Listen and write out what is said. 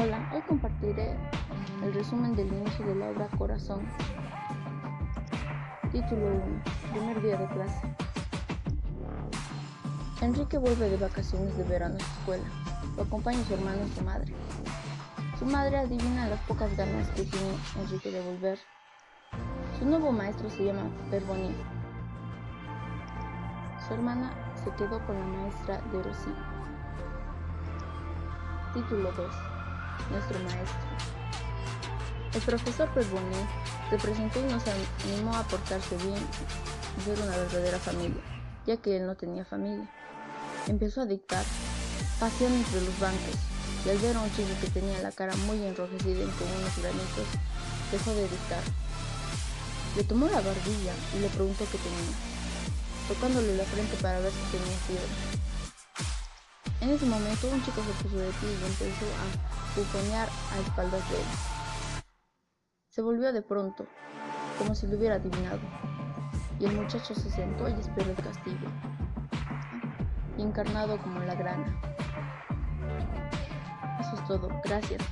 Hola, hoy compartiré el resumen del inicio de la obra Corazón. Título 1. Primer día de clase. Enrique vuelve de vacaciones de verano a su escuela. Lo acompaña su hermano y su madre. Su madre adivina las pocas ganas que tiene Enrique de volver. Su nuevo maestro se llama Perboni. Su hermana se quedó con la maestra de Rosy. Título 2. Nuestro maestro. El profesor Perboni se presentó y nos animó a portarse bien y ser una verdadera familia, ya que él no tenía familia. Empezó a dictar, paseando entre los bancos, y al ver a un chico que tenía la cara muy enrojecida y con unos granitos, dejó de dictar. Le tomó la barbilla y le preguntó qué tenía, tocándole la frente para ver si tenía fiebre. En ese momento un chico se puso de pie y empezó a bufonear a espaldas de él. Se volvió de pronto, como si lo hubiera adivinado, y el muchacho se sentó y esperó el castigo, encarnado como la grana. Eso es todo, gracias.